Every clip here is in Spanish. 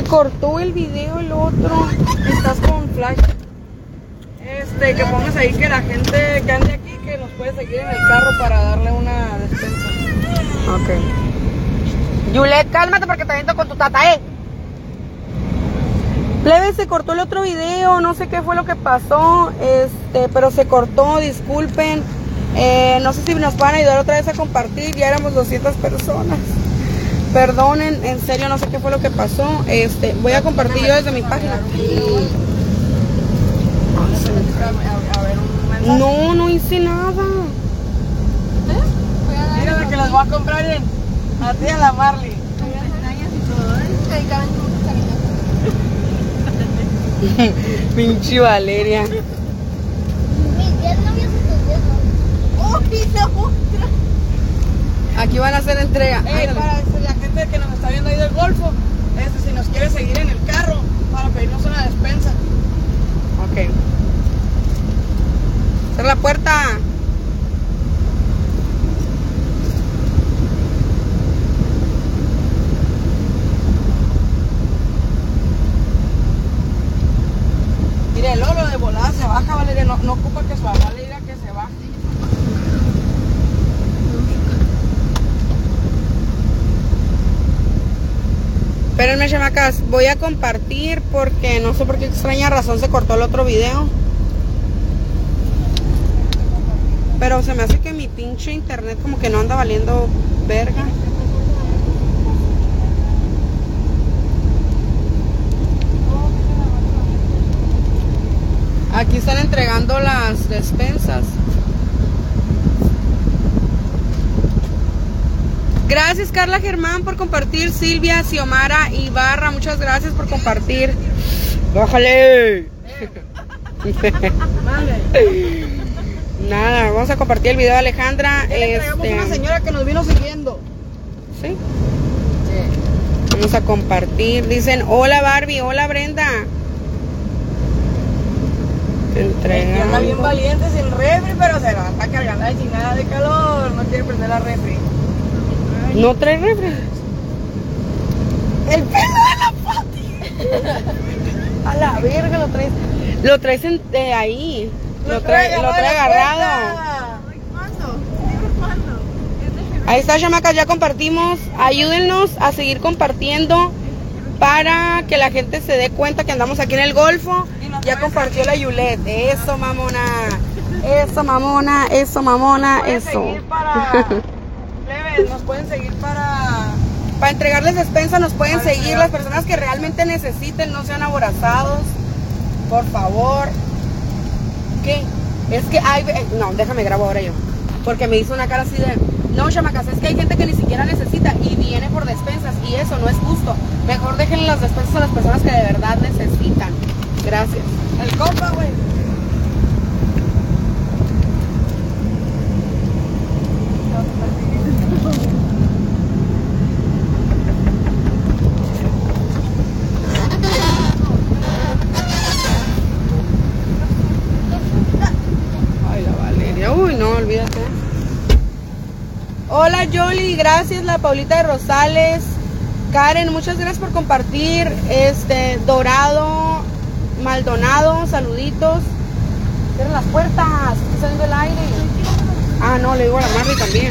Se cortó el video el otro. Estás con flash. Este, que pongas ahí que la gente que ande aquí que nos puede seguir en el carro para darle una despensa. Ok. Yulet, cálmate porque te aviento con tu tata, eh. Plebe, se cortó el otro video, no sé qué fue lo que pasó, este, pero se cortó, disculpen. Eh, no sé si nos pueden ayudar otra vez a compartir, ya éramos 200 personas. Perdonen, en serio no sé qué fue lo que pasó. Este, voy a compartir yo desde mi página. No, no hice nada. Mira que las voy a comprar en a ti a la Marley. Pinche Valeria. Mis 10 novios y tus 10 novios. Aquí van a hacer entrega. Ay, no. Que nos está viendo ahí del Golfo, este, si nos quiere seguir en el carro para pedirnos una despensa. Ok. Cerra la puerta. Mire, el oro de volada se baja, Valeria, no, no ocupa que su mamá le diga que se baje. Espérenme, chamacas. Voy a compartir porque no sé por qué extraña razón se cortó el otro video. Pero se me hace que mi pinche internet como que no anda valiendo verga. Aquí están entregando las despensas. Gracias Carla Germán por compartir, Silvia, Xiomara Ibarra, muchas gracias por compartir. Bájale. Nada, vamos a compartir el video de Alejandra. Este, una señora que nos vino siguiendo. ¿sí? Vamos a compartir. Dicen, hola Barbie, hola Brenda. Que anda bien valiente sin refri, pero se la está cargando de chingada de calor. No quiere prender la refri. No trae refri. El pelo de la Pati. A la verga lo traes. Lo traes en- de ahí. Lo trae, lo agarrado trae de la agarrado. puerta. Ahí está, chamacas, ya compartimos. Ayúdennos a seguir compartiendo para que la gente se dé cuenta que andamos aquí en el Golfo. Ya compartió la Yulet. Eso, mamona. Eso, mamona. Eso, mamona. Eso. Plebes, nos pueden seguir para. Para entregarles despensa nos pueden Para seguir entregar. las personas que realmente necesiten, no sean aborazados. Por favor. ¿Qué? Es que hay... eh, No, déjame grabo ahora yo. Porque me hizo una cara así de... No, chamacas, es que hay gente que ni siquiera necesita y viene por despensas y eso no es justo. Mejor déjenle las despensas a las personas que de verdad necesitan. Gracias. El compa, güey. Ay, la Valeria. Uy, no, olvídate. Yoli. Gracias, la Paulita de Rosales. Karen, muchas gracias por compartir. Este, Dorado, Maldonado, saluditos. Cierren las puertas, está saliendo el aire. Ah, no, le digo a la Marley también.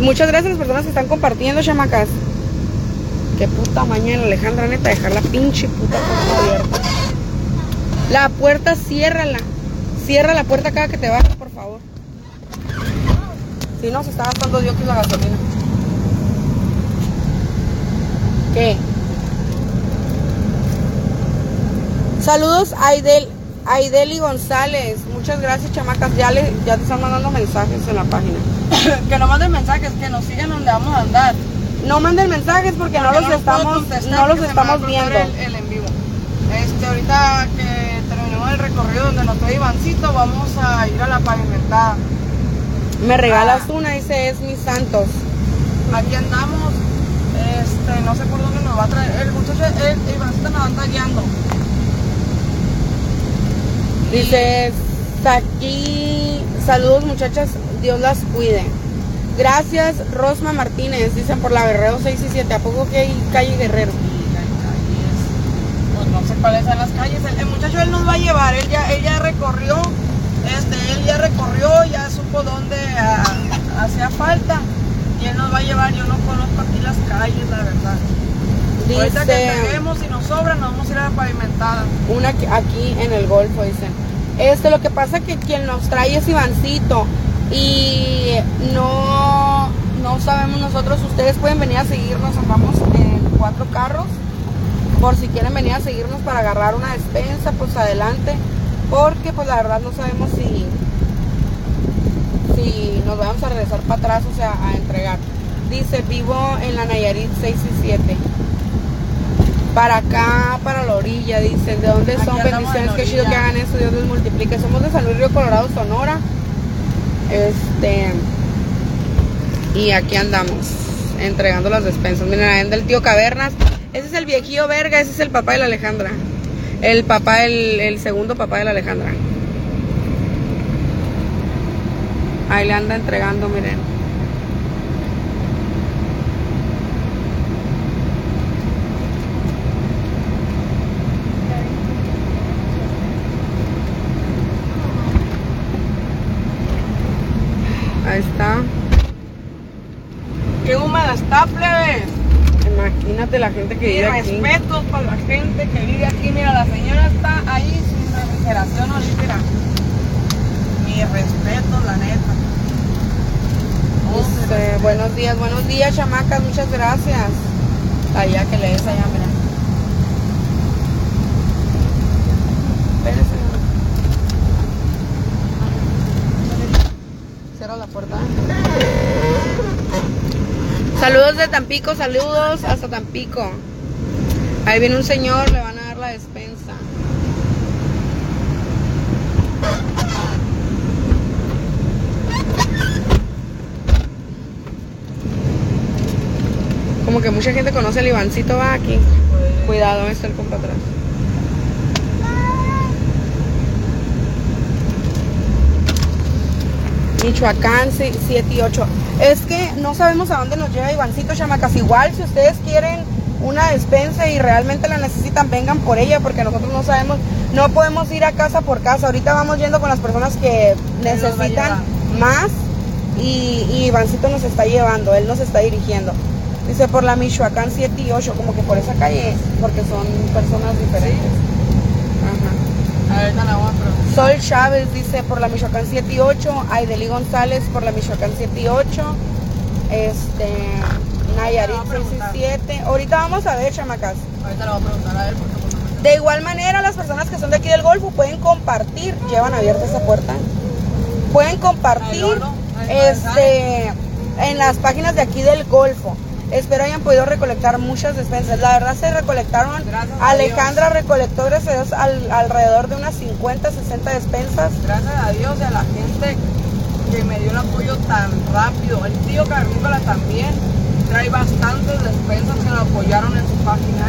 Muchas gracias a las personas que están compartiendo, chamacas. Qué puta mañana, Alejandra, neta, dejar la pinche puta puerta abierta. La puerta, ciérrala. Cierra la puerta cada que te por favor. Si no, se está gastando Dios la gasolina. ¿Qué? Saludos a Aidel, Aideli González. Muchas gracias, chamacas. Ya, le, ya te están mandando mensajes en la página. que nos manden mensajes, que nos sigan donde vamos a andar. No manden mensajes porque no los estamos, no los estamos viendo. El, el en vivo. Este, ahorita que el recorrido donde nos trae Ivancito, vamos a ir a la pavimentada. Me regalas Ah. una, dice es mis santos. Aquí andamos, este, no sé por dónde nos va a traer. El muchacho, el, Ivancito nos va a estar guiando. Dice aquí, saludos muchachas, Dios las cuide. Gracias, Rosma Martínez. Dicen por la Guerrero 6 y 7. ¿A poco que hay calle Guerrero? Y hay calles, pues no sé cuáles son las calles. El, el muchacho él nos va a llevar, él ya, él ya recorrió, este, él ya recorrió, ya supo dónde hacía falta. Y él nos va a llevar, yo no conozco aquí las calles, la verdad. Ahorita que Dice entreguemos y nos sobra, nos vamos a ir a la pavimentada. una aquí en el Golfo, dicen. Este, lo que pasa que quien nos trae es Ivancito. Y no, no sabemos nosotros, ustedes pueden venir a seguirnos, andamos en cuatro carros. Por si quieren venir a seguirnos para agarrar una despensa, pues adelante. Porque pues la verdad no sabemos si, si nos vamos a regresar para atrás, o sea, a entregar. Dice, vivo en la Nayarit 6 y 7. Para acá, para la orilla, dicen. ¿De dónde son? Bendiciones, qué chido que hagan eso, Dios les multiplique. Somos de San Luis Río Colorado, Sonora. Este. Y aquí andamos, entregando las despensas. Miren, ahí anda el tío Cavernas. Ese es el viejillo verga, ese es el papá de la Alejandra. El papá, el, segundo papá de la Alejandra. Ahí le anda entregando, miren. Ahí está. ¡Qué húmeda está, plebe! Imagínate la gente que Y vive aquí. respetos para la gente que vive aquí. Mira, la señora está ahí sin refrigeración olímpera. Mi respeto, la neta. Oh, mi Dice, respeto. buenos días, buenos días, chamacas, muchas gracias. Allá que lees allá, mira. Espérese. Cierra la puerta. Saludos de Tampico, saludos hasta Tampico. Ahí viene un señor, le van a dar la despensa. Como que mucha gente conoce al Ivancito, va aquí. Cuidado, está el compa atrás. Michoacán sí, 7 y 8. Es que no sabemos a dónde nos lleva Ivancito, chamacas. Igual, si ustedes quieren una despensa y realmente la necesitan, vengan por ella, porque nosotros no sabemos, no podemos ir a casa por casa. Ahorita vamos yendo con las personas que necesitan más y, y Ivancito nos está llevando, él nos está dirigiendo. Dice por la Michoacán 7 y 8, como que por esa calle, porque son personas diferentes. Ajá. Sol Chávez dice por la Michoacán 7 y 8, Aideli González por la Michoacán 7 y 8, este, Nayarit Ahorita le voy a 6 y 7. Ahorita vamos a ver, chamacas. Ahorita le voy a preguntar a él porque no me- De igual manera, las personas que son de aquí del Golfo pueden compartir, llevan abierta esa puerta. Pueden compartir este, en las páginas de aquí del Golfo. Espero hayan podido recolectar muchas despensas. La verdad se recolectaron, Gracias a Alejandra recolectó gracias a Dios, al- alrededor de unas 50, 60 despensas. Gracias a Dios y a la gente que me dio el apoyo tan rápido. El tío Carnícola también trae bastantes despensas que lo apoyaron en su página.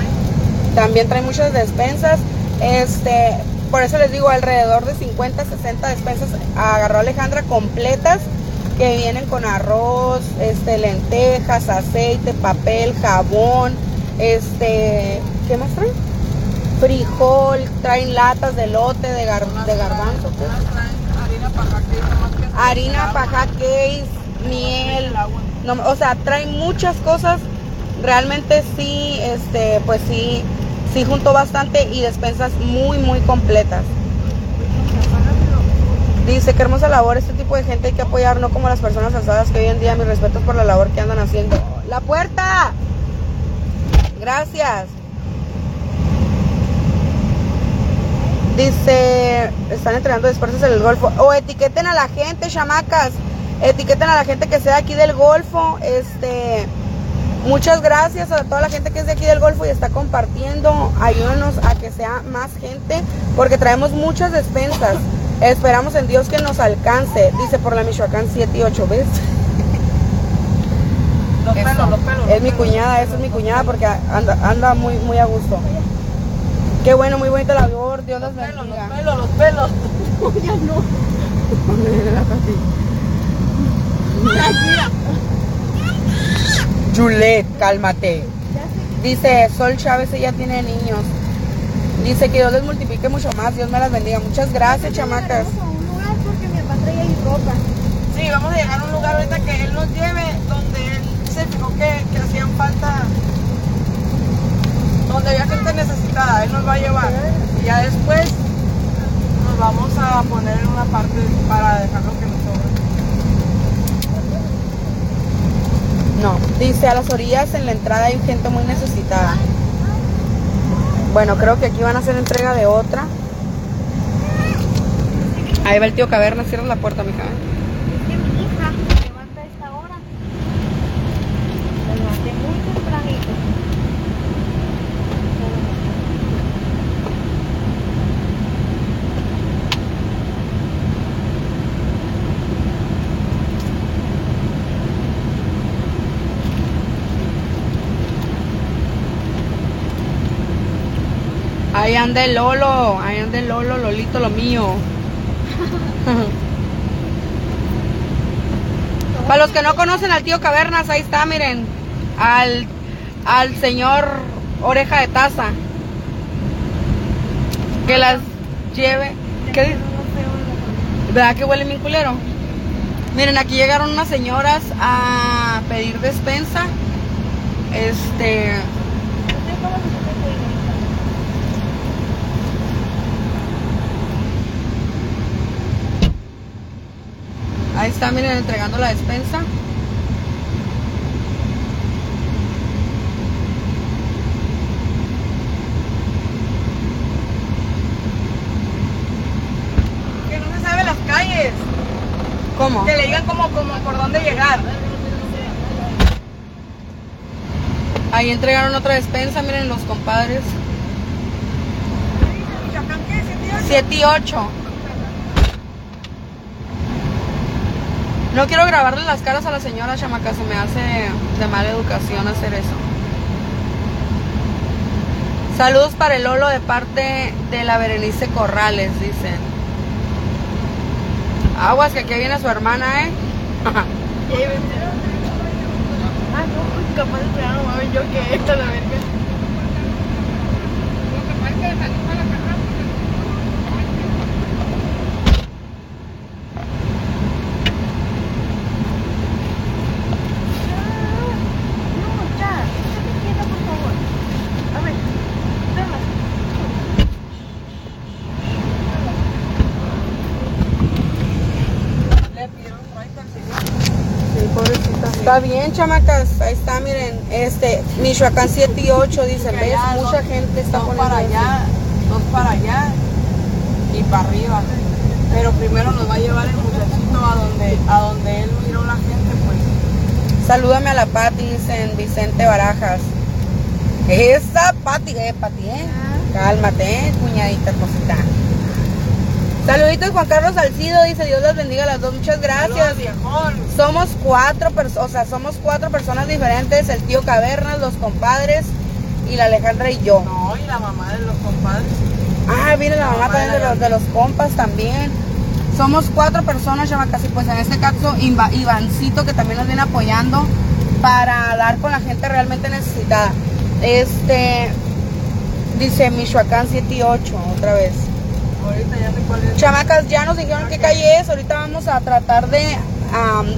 También trae muchas despensas. Este, por eso les digo, alrededor de 50, 60 despensas agarró Alejandra completas que vienen con arroz, este, lentejas, aceite, papel, jabón, este, ¿qué más traen? Frijol, traen latas de lote, de, gar- de garbanzo, pues. harina paja harina, case, miel, no, o sea, traen muchas cosas. Realmente sí, este, pues sí, sí juntó bastante y despensas muy, muy completas. Dice, qué hermosa labor, este tipo de gente hay que apoyar, no como las personas alzadas que hoy en día, mis respetos por la labor que andan haciendo. ¡La puerta! Gracias. Dice, están entregando despensas en el Golfo. O etiqueten a la gente, chamacas. Etiqueten a la gente que sea aquí del Golfo. Este, muchas gracias a toda la gente que es de aquí del Golfo y está compartiendo. Ayúdenos a que sea más gente porque traemos muchas despensas. Esperamos en Dios que nos alcance. Dice por la Michoacán 7 y 8, ¿ves? Los pelos, los pelos. Es mi cuñada, esa es mi cuñada porque anda, anda muy, muy a gusto. Qué bueno, muy bonita labor. Dios Los pelos, bendiga. los pelos, los pelos. Ya no. Mira, Juliet, cálmate. Dice Sol Chávez, ella tiene niños. Dice que Dios les multiplique mucho más, Dios me las bendiga. Muchas gracias, chamacas. Vamos a un lugar porque mi papá trae ahí ropa. Sí, vamos a llegar a un lugar ahorita que él nos lleve donde él se fijó que, que hacían falta, donde había gente necesitada, él nos va a llevar. Y ya después nos vamos a poner en una parte para dejar lo que nos sobra. No, dice a las orillas en la entrada hay gente muy necesitada. Bueno, creo que aquí van a hacer entrega de otra. Ahí va el tío Caverna, cierra la puerta. Es que mi hija se levanta a esta hora. Se levanté muy tempranito. Ahí anda el Lolo, ahí anda el Lolo, Lolito, lo mío. Para los que no conocen al tío Cavernas, ahí está, miren. Al, al señor Oreja de Taza. Que las lleve. ¿Qué? ¿Verdad que huele bien culero? Miren, aquí llegaron unas señoras a pedir despensa. Este. Ahí está, miren, entregando la despensa. Que no se sabe las calles, ¿Cómo? que le digan como, como por dónde llegar. Ahí entregaron otra despensa, miren los compadres. Michoacán, ¿qué? ¿Siete años? 7 y 8. No quiero grabarle las caras a la señora chamaca, se me hace de mala educación hacer eso. Saludos para el Lolo de parte de la Berenice Corrales, dicen. Aguas que aquí viene su hermana, ¿eh? Ah, no, pues capaz de yo que esto, la verga. No, ya, estate quieta, por favor. A ver, dame. Le pidieron right al señor. Sí, pobrecita. Está bien, chamacas. Ahí está, miren. Este, Michoacán 7 y 8, dicen. ¿Ves? allá Mucha dos- gente está dos poniendo para allá, dos para allá y para arriba. Pero primero nos va a llevar el muchachito a donde, a donde él miró la gente, pues. Salúdame a la Pati, dicen Vicente Barajas. Esa Pati, eh, Pati, eh. Cálmate, eh, cuñadita cosita. Saluditos Juan Carlos Salcido, dice Dios las bendiga a las dos, muchas gracias. Saludos. Somos cuatro personas, o sea, somos cuatro personas diferentes, el tío Cavernas, los compadres y la Alejandra y yo. No, y la mamá de los compadres. Ah, viene la mamá mamá también de los, de los compas también. Somos cuatro personas, y pues en este caso Iva- Ivancito que también nos viene apoyando para dar con la gente realmente necesitada. Este, dice Michoacán 7 y 8, otra vez. Chamacas, ya nos dijeron qué calle es, ahorita vamos a tratar de,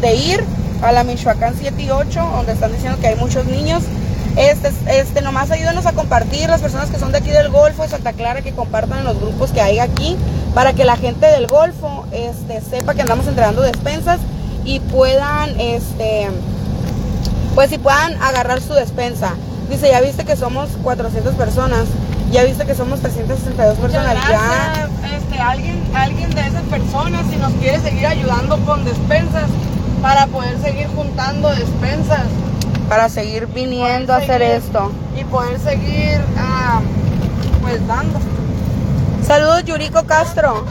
de ir a la Michoacán 7 y 8, donde están diciendo que hay muchos niños. Este, este, nomás ayúdenos a compartir las personas que son de aquí del Golfo, de Santa Clara, que compartan los grupos que hay aquí, para que la gente del Golfo este, sepa que andamos entregando despensas y puedan, este, pues si puedan agarrar su despensa. Dice, ya viste que somos 400 personas, ya viste que somos 362 Muchas personas, ya. Este, alguien, alguien de esas personas, si nos quiere seguir ayudando con despensas, para poder seguir juntando despensas. para seguir viniendo a hacer esto. Y poder seguir, ah, pues, dando. Saludos, Yuriko Castro.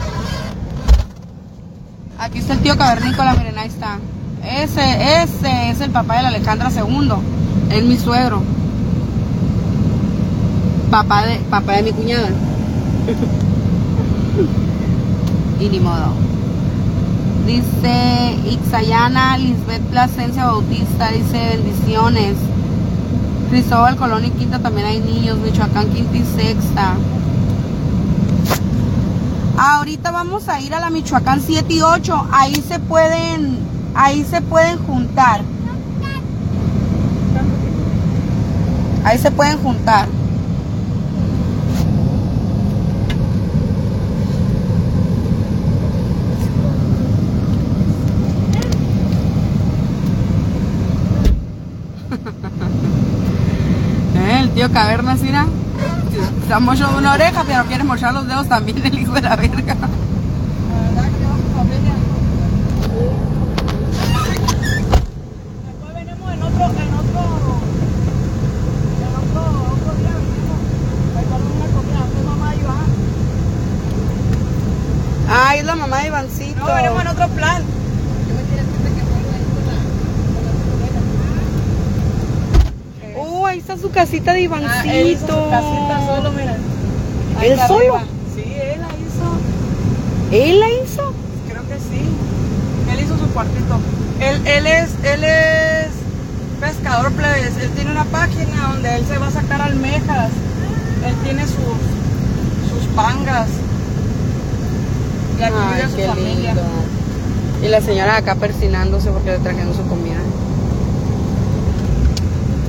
Aquí está el tío Cavernícola, miren, ahí está. Ese, ese es el papá de la Alejandra II. Es mi suegro. Papá de, papá de mi cuñada. y ni modo. Dice Ixayana Lisbeth Plasencia Bautista, dice bendiciones. Cristóbal Colón y Quinta también hay niños. Michoacán, Quinta y Sexta. Ahorita vamos a ir a la Michoacán 7 y 8. Ahí se pueden, ahí se pueden juntar. Ahí se pueden juntar. Eh, El tío Cavernas, mira. Se ha mochado una oreja, pero quiere mochar los dedos también, el hijo de la verga. Ay, es la mamá de Ivancito. No, venimos en otro plan. Oh, ahí está su casita de Ivancito. Ah, él hizo su casita solo, mira. Ahí ¿Él solo? arriba. Sí, él la hizo. ¿Él la hizo? Creo que sí. Él hizo su cuartito. Él, él es, él es pescador plebes. Él tiene una página donde él se va a sacar almejas. Él tiene sus, sus pangas. Y aquí vive Ay, su familia. lindo. Y la señora acá persinándose porque le trajeron su comida.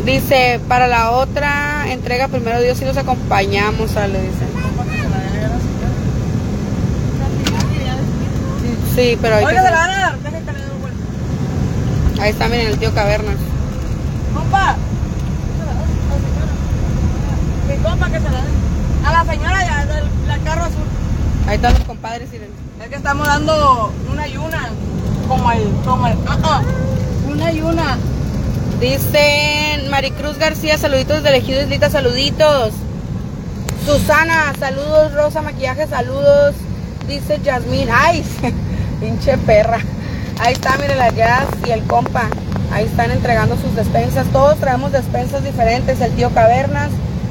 Dice, para la otra entrega, primero Dios y los acompañamos, sale, dice. Sí, pero hay que... Oiga, se la van a dar. Deja que le dé vuelta. Ahí está, miren, el tío Cavernas. Compa. Mi compa que se la dé. A la señora ya del la carro azul. Ahí están los compadres, miren. Es que estamos dando una y una. Como el, como el, ah, ah, una y una. Dicen Maricruz García, saluditos de Ejido Islita, saluditos. Susana, saludos. Rosa Maquillaje, saludos. Dice Yasmín, ay, pinche perra. Ahí está, miren la Jazz y el compa. Ahí están entregando sus despensas. Todos traemos despensas diferentes. El tío Cavernas,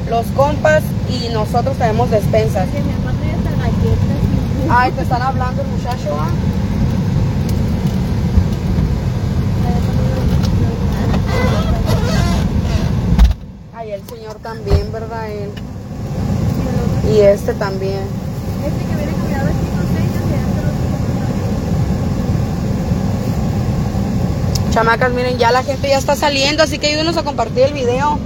los compas y nosotros traemos despensas. Ay, te están hablando el muchacho, ¿ah? Ay, el señor Él. Y este también. Este que viene se lo Chamacas, miren, ya la gente ya está saliendo, así que ayúdenos a compartir el video.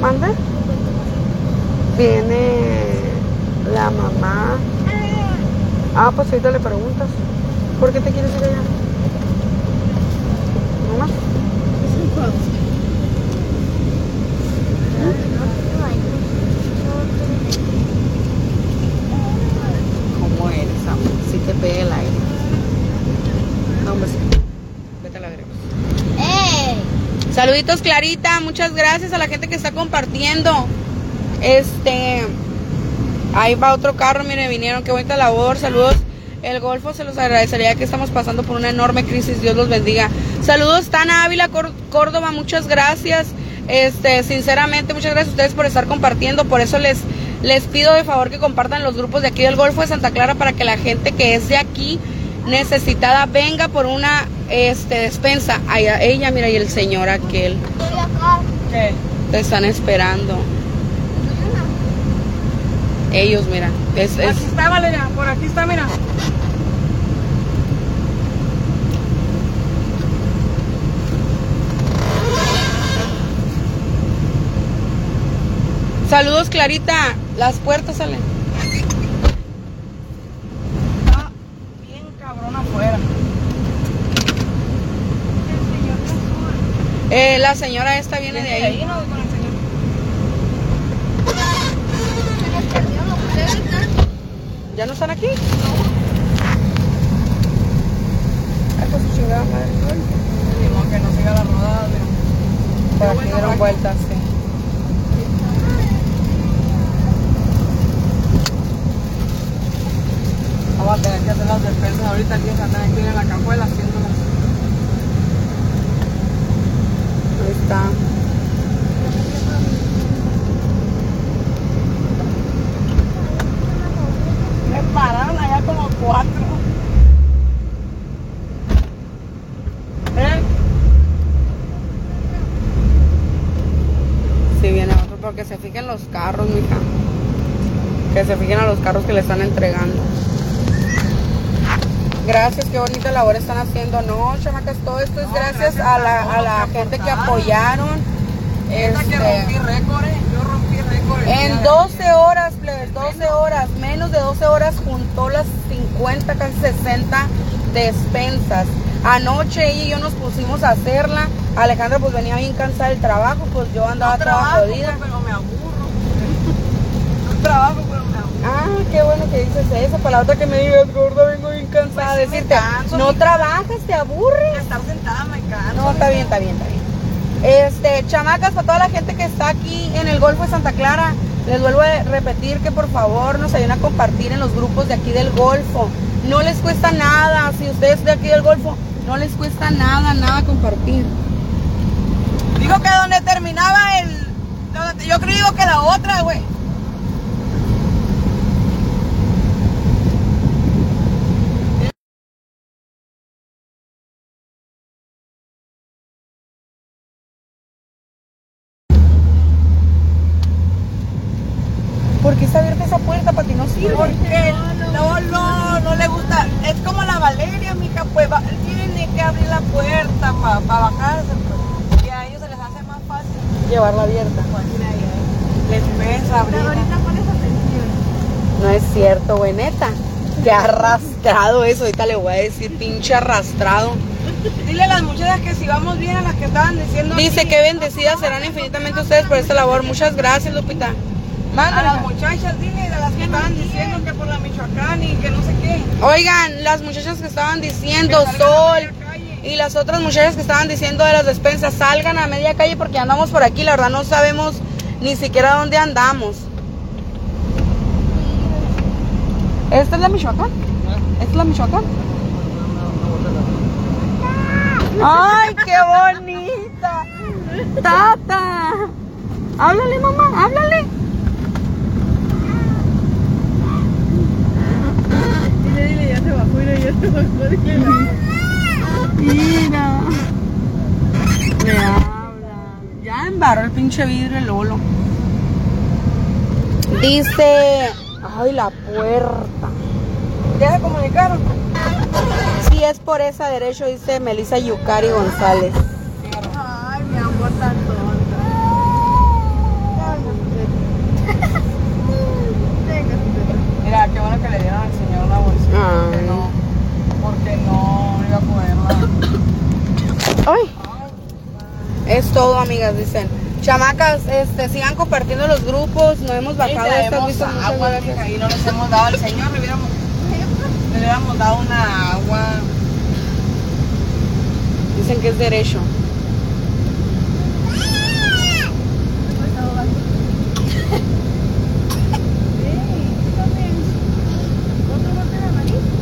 ¿Mande? Viene la mamá. Ah, pues ahorita le preguntas. ¿Por qué te quieres ir allá? ¿Mamá? ¿Cómo eres, amor? Si te pega el aire. No, hombre, sí. Vete a la verga. ¡Ey! Saluditos Clarita, muchas gracias a la gente que está compartiendo. Este, ahí va otro carro, miren, vinieron, qué bonita labor, saludos. El Golfo se los agradecería que estamos pasando por una enorme crisis, Dios los bendiga. Saludos Tana Ávila Cór- Córdoba, muchas gracias. Este, sinceramente, muchas gracias a ustedes por estar compartiendo, por eso les les pido de favor que compartan los grupos de aquí del Golfo de Santa Clara para que la gente que es de aquí necesitada venga por una este despensa. A ella, mira, y el señor aquel. ¿Qué? Te están esperando. Ellos, mira. Es, es- Aquí está, Valeria. Por aquí está, mira. Saludos, Clarita. Las puertas salen. Está bien cabrón afuera. Eh, la señora esta viene de ahí. no con el señor. ¿Ya no están aquí? Ay, pues su chingada madre. Que no siga la rodada, pero. Por aquí dieron vueltas, sí. Vamos a tener que hacer las despensas ahorita aquí están aquí en la cajuela haciéndolas. está. Me pararon allá como cuatro. ¿Eh? Si viene otro, pero que se fijen los carros, mija. Que se fijen a los carros que le están entregando. Gracias, qué bonita labor están haciendo. No, chamacas, todo esto es No, gracias, gracias a la, a la que gente que apoyaron. Esta que Este, rompí récord, eh. Yo rompí récord. en de 12 ayer. horas, plebes, 12 horas, menos de 12 horas juntó las 50, casi 60 despensas. Anoche ella y yo nos pusimos a hacerla. Alejandra pues venía bien cansada del trabajo, pues yo andaba No toda trabajo, jodida. pues, pero me aburro. No trabajo, pero me aburro. Ah, qué bueno que dices eso. Para la otra que me digas, gorda, vengo bien cansada. Pues sí Decirte, canso, no trabajas, te aburres. Estar sentada me canso. No, está bien, está bien, está bien. Este, chamacas, para toda la gente que está aquí en el Golfo de Santa Clara, les vuelvo a repetir que por favor nos ayuden a compartir en los grupos de aquí del Golfo. No les cuesta nada, si ustedes de aquí del Golfo, no les cuesta nada, nada compartir. Dijo que donde terminaba el. yo creo que la otra, güey. ¿Por qué está abierta esa puerta? Para ti no sirve. Porque no, no, no le gusta. Es como la Valeria, mija, pues va- tiene que abrir la puerta para bajarse. Pues. Y a ellos se les hace más fácil. Llevarla abierta. Pues mira ahí, ahí. Les pesa abrir. Pero ahorita pones atención. No es cierto, güey, neta. Qué arrastrado eso. Ahorita le voy a decir, pinche arrastrado. Dile a las muchachas que si vamos bien a las que estaban diciendo. Dice aquí, que bendecidas serán infinitamente ustedes por esta labor. Muchas gracias, Lupita. A Mándala. las muchachas, dile a las que estaban diciendo que por la Michoacán y que no sé qué. Oigan, las muchachas que estaban diciendo Que a sol y las otras muchachas que estaban diciendo de las despensas, salgan a media calle porque andamos por aquí. La verdad no sabemos ni siquiera dónde andamos. ¿Esta es la Michoacán? ¿Esta es la Michoacán? ¡Ay, qué bonita! ¡Tata! Háblale, mamá, háblale. Dile, dile, ya se bajó, mira, ya se bajó. Dile. Mira. Me habla. Ya embarró el pinche vidrio el Lolo. Dice. Ay, la puerta. ¿Ya se comunicaron? Si es por esa derecho, dice Melissa Yucari González. Ay, mi amor tan tonta. Mira, qué bueno que le dieron al señor la bolsita. Ah. Porque no, porque no iba a poderla. Ay. Es todo, amigas, dicen. Chamacas, este, sigan compartiendo los grupos. No hemos bajado Y estas agua, y no les hemos dado al señor, le hubiéramos, le hubiéramos dado una agua. Dicen que es derecho.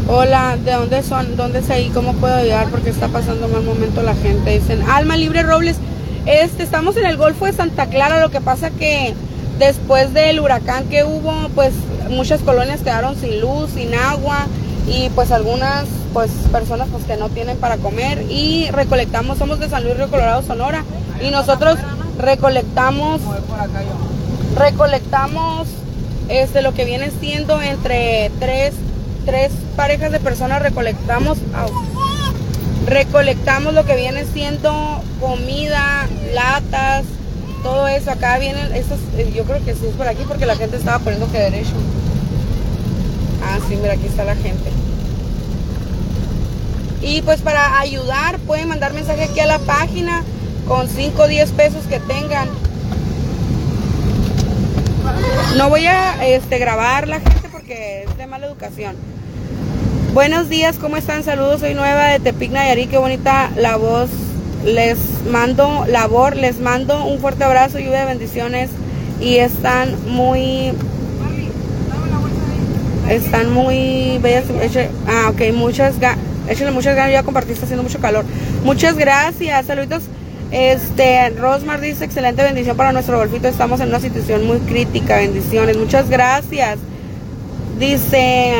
Hola, ¿de dónde son? ¿Dónde es ahí? ¿Cómo puedo ayudar? Porque está pasando mal momento la gente. Dicen, Alma Libre Robles, este, estamos en el Golfo de Santa Clara. Lo que pasa que después del huracán que hubo, pues muchas colonias quedaron sin luz, sin agua y pues algunas pues personas pues que no tienen para comer y recolectamos, somos de San Luis Río Colorado, Sonora y nosotros recolectamos recolectamos este lo que viene siendo entre tres, tres parejas de personas recolectamos au, recolectamos lo que viene siendo comida latas todo eso. Acá vienen estos eh, yo creo que sí es por aquí porque la gente estaba poniendo que derecho. Ah sí mira aquí está la gente. Y pues para ayudar pueden mandar mensaje aquí a la página con 5 o 10 pesos que tengan. No voy a este, grabar la gente porque es de mala educación. Buenos días, ¿cómo están? Saludos, soy nueva de Tepic Nayarit, qué bonita la voz. Les mando labor, les mando un fuerte abrazo, lluvia de bendiciones y están muy están muy bellas. ah, ok, muchas échale muchas ganas, ya compartí, está haciendo mucho calor. Muchas gracias, saluditos. Este, Rosmar dice, excelente bendición para nuestro golfito, estamos en una situación muy crítica, bendiciones, muchas gracias. Dice,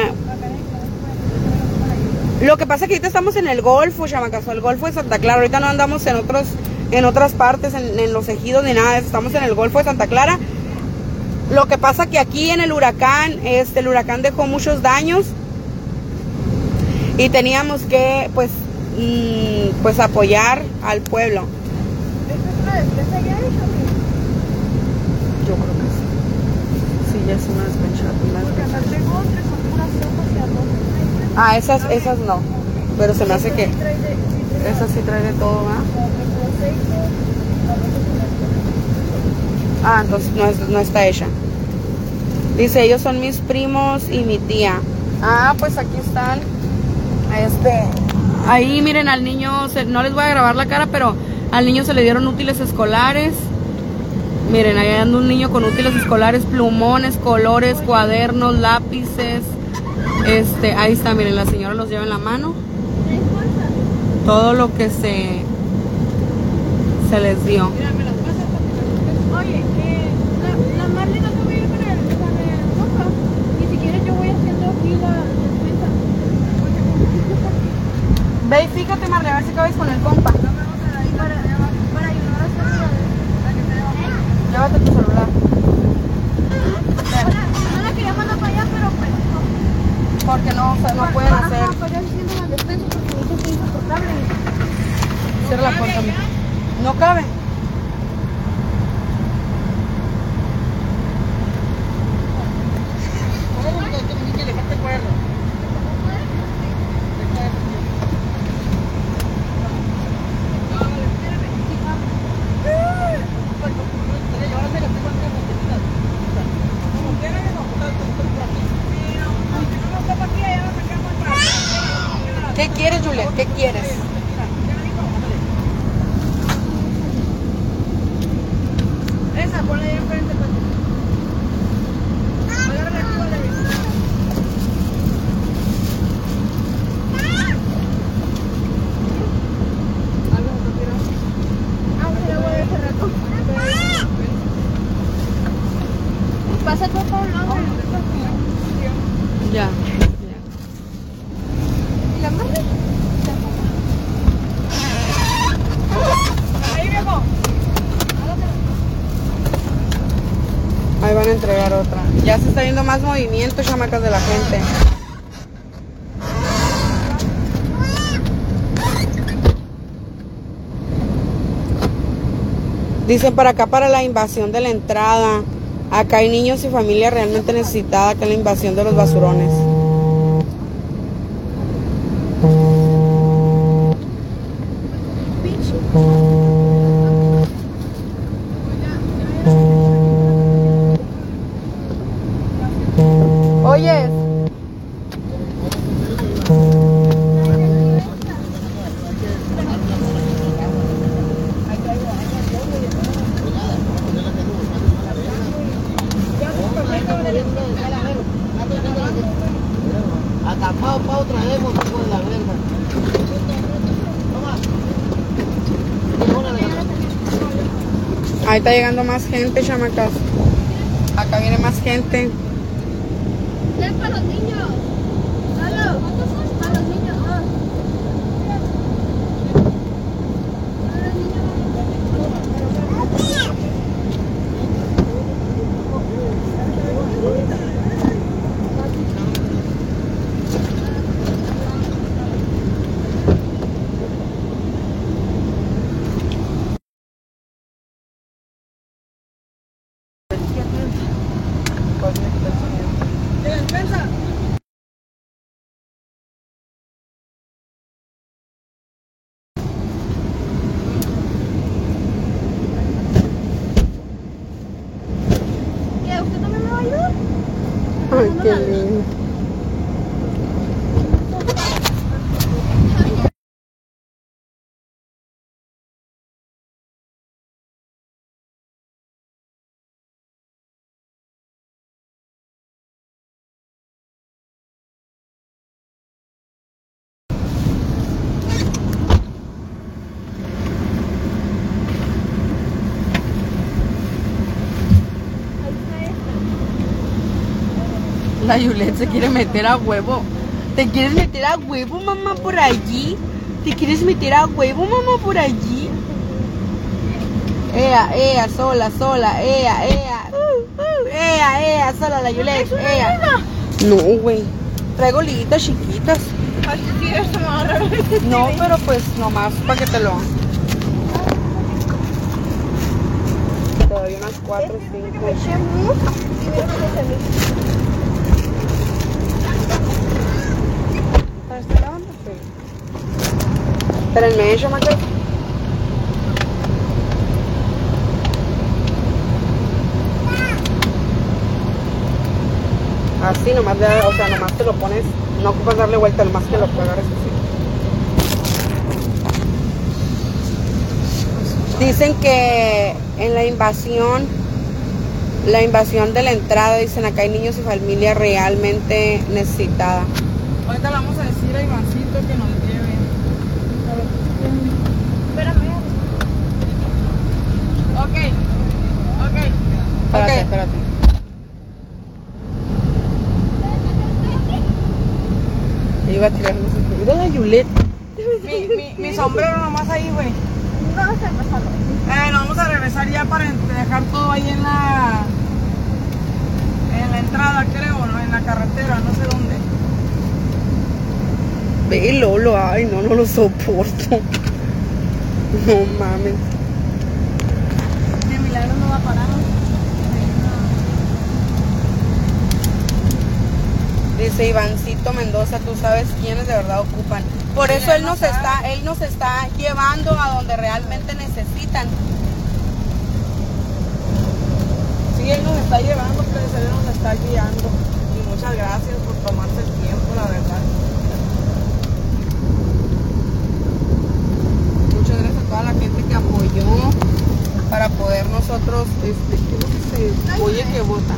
lo que pasa es que ahorita estamos en el Golfo, chamacazo, el Golfo de Santa Clara, ahorita no andamos en otros, en otras partes, en, en los ejidos ni nada estamos en el Golfo de Santa Clara. Lo que pasa que aquí en el huracán, este, el huracán dejó muchos daños y teníamos que, pues, mm, pues apoyar al pueblo. ¿Esta es una despensa ya hecha? Yo creo que sí. Sí, ya es una despensa. una Porque despensa. acá tengo otras, son puras sopas y arroz. Ah, esas, esas no. Pero se me hace que esas sí trae de todo, ¿ah? Ah, entonces no, es- no está hecha. Dice, ellos son mis primos y mi tía. Ah, pues aquí están. Este. Ahí miren al niño, no les voy a grabar la cara, pero al niño se le dieron útiles escolares. Miren, ahí anda un niño con útiles escolares, plumones, colores, cuadernos, lápices. Este, ahí está, miren, la señora los lleva en la mano. Todo lo que se se les dio. Oye, eh, la, la Marley no te voy a ir con el, con el compa. Y si quieres yo voy haciendo aquí la despensa. Ve y fíjate, Marle, a ver si cabes con el compa. Para, para ayudar a hacer la Llévate tu celular. No la quería mandar para allá, pero pues no. Porque no, o sea, no pueden Ajá, hacer. para ir haciendo la despensa porque me dice que es insoportable. Cierra la puerta. mija. No cabe. ¿Qué quieres, Juliet? ¿Qué quieres? Esa, ponla ahí enfrente. pues. Agárrala aquí, ponla ahí. Ah, sí, la voy a dejar rato. Pasa todo por un lado. Ya. ¿Y la madre? Ahí, viejo. Ahí van a entregar otra. Ya se está viendo más movimiento, chamacas, de la gente. Dicen para acá para la invasión de la entrada. Acá hay niños y familia realmente necesitada que la invasión de los basurones. Ahí está llegando más gente, chamacas. Acá viene más gente. Es para los niños. Lalo, para los niños. Ah. Para los niños. ¿Qué? ¿Usted también me va a ayudar? Ay, qué lindo. La Yulet se quiere meter a huevo. ¿Te quieres meter a huevo, mamá, por allí? ¿Te quieres meter a huevo, mamá, por allí? Ea, ea, sola, sola, ea, ea. Uh, uh, Ea, ea, solo la Yulet, ea. No, güey. Traigo liguitas chiquitas. No, pero pues nomás para que te lo. Te doy unas 4 o 5. ¿Para este lado no? Sí. Espérenme, yo me Así nomás, o sea, nomás te lo pones, no ocupas darle vuelta, nomás que lo agarres así. Dicen que en la invasión, la invasión de la entrada, dicen acá hay niños y familia realmente necesitada. Ahorita le vamos a decir a Ivancito que nos lleve. Ok, ok. Espérate, Ok. espérate. Yo iba a tirar qué. Mira la Yulet. Mi, mi, mi sombrero nomás ahí, güey. No sé pasarlo. Eh, nos vamos a regresar ya para dejar todo ahí en la en la entrada, creo, ¿no? En la carretera, no sé dónde. Ve Lolo, ay no, no lo soporto. No mames. Va a parar. Dice Ivancito Mendoza, tú sabes quiénes de verdad ocupan. Por Sí, eso él él no nos sabe. está, él nos está llevando a donde realmente necesitan. Sí, él nos está llevando, pero él nos está guiando. Y muchas gracias por tomarse el tiempo, la verdad. Muchas gracias a toda la gente que apoyó para poder nosotros, este, ¿qué es lo que se oye que vota?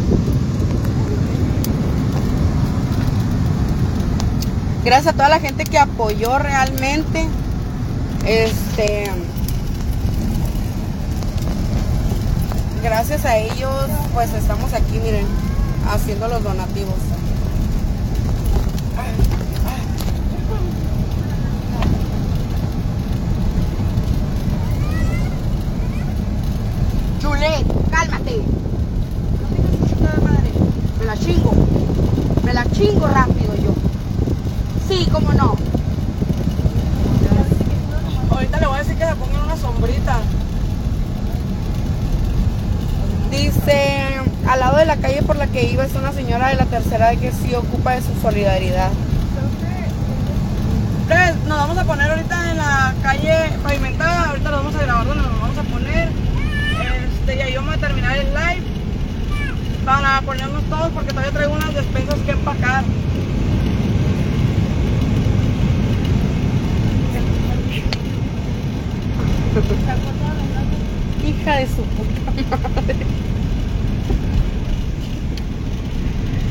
Gracias a toda la gente que apoyó realmente. Este. Gracias a ellos, pues estamos aquí, miren, haciendo los donativos. Chulet, cálmate. Me la chingo. Me la chingo. Sí, cómo no. Ahorita le voy a decir que se pongan una sombrita. Dice, al lado de la calle por la que iba es una señora de la tercera que sí ocupa de su solidaridad. Entonces, nos vamos a poner ahorita en la calle pavimentada. Ahorita lo vamos a grabar donde nos vamos a poner. Este, y ahí vamos a terminar el live. Para ponernos todos porque todavía traigo unas despensas que empacar. Hija de su puta madre.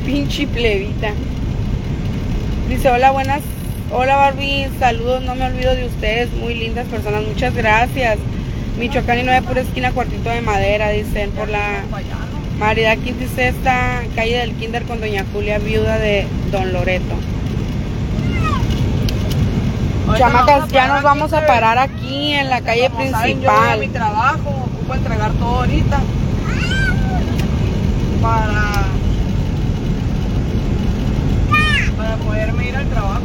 Pinche plebita. Dice, hola, buenas. Hola Barbie, saludos, no me olvido de ustedes, muy lindas personas, muchas gracias. Michoacán y 9 pura esquina, cuartito de madera, dicen, por la Marida Quinta y Sexta, calle del Kinder con Doña Julia, viuda de Don Loreto. Chamacas, ya nos vamos a parar aquí en la calle Como saben, yo mi principal. trabajo, ocupo entregar todo ahorita. Para. Para poderme ir al trabajo.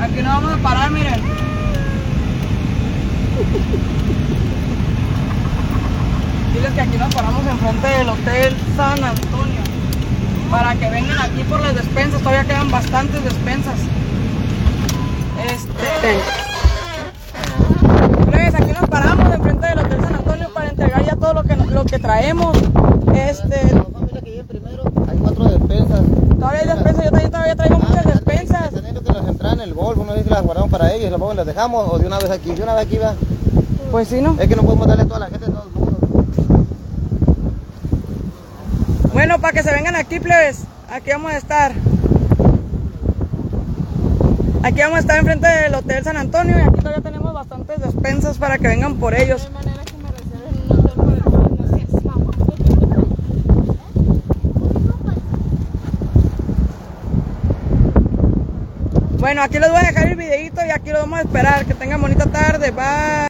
Aquí nos vamos a parar, miren. Diles que aquí nos paramos enfrente del Hotel San Antonio. Para que vengan aquí por las despensas. Todavía quedan bastantes despensas. Este. Ten. Pues aquí nos paramos enfrente del Hotel San Antonio para entregar ya todo lo que, lo que traemos. Este, La familia que llegue primero, hay cuatro despensas. todavía hay despensas, yo también todavía traigo muchas despensas. Teniendo que las entran en el golfo, no sé si las guardamos para ellos, las, dejamos o de una vez aquí, de una vez aquí va. Pues sí, ¿no? Es que no podemos darle a toda la gente, todo el mundo. Bueno, para que se vengan aquí, plebes, aquí vamos a estar. Aquí vamos a estar enfrente del Hotel San Antonio y aquí todavía tenemos bastantes despensas para que vengan por ellos. Bueno, aquí les voy a dejar el videito y aquí los vamos a esperar. Que tengan bonita tarde. Bye.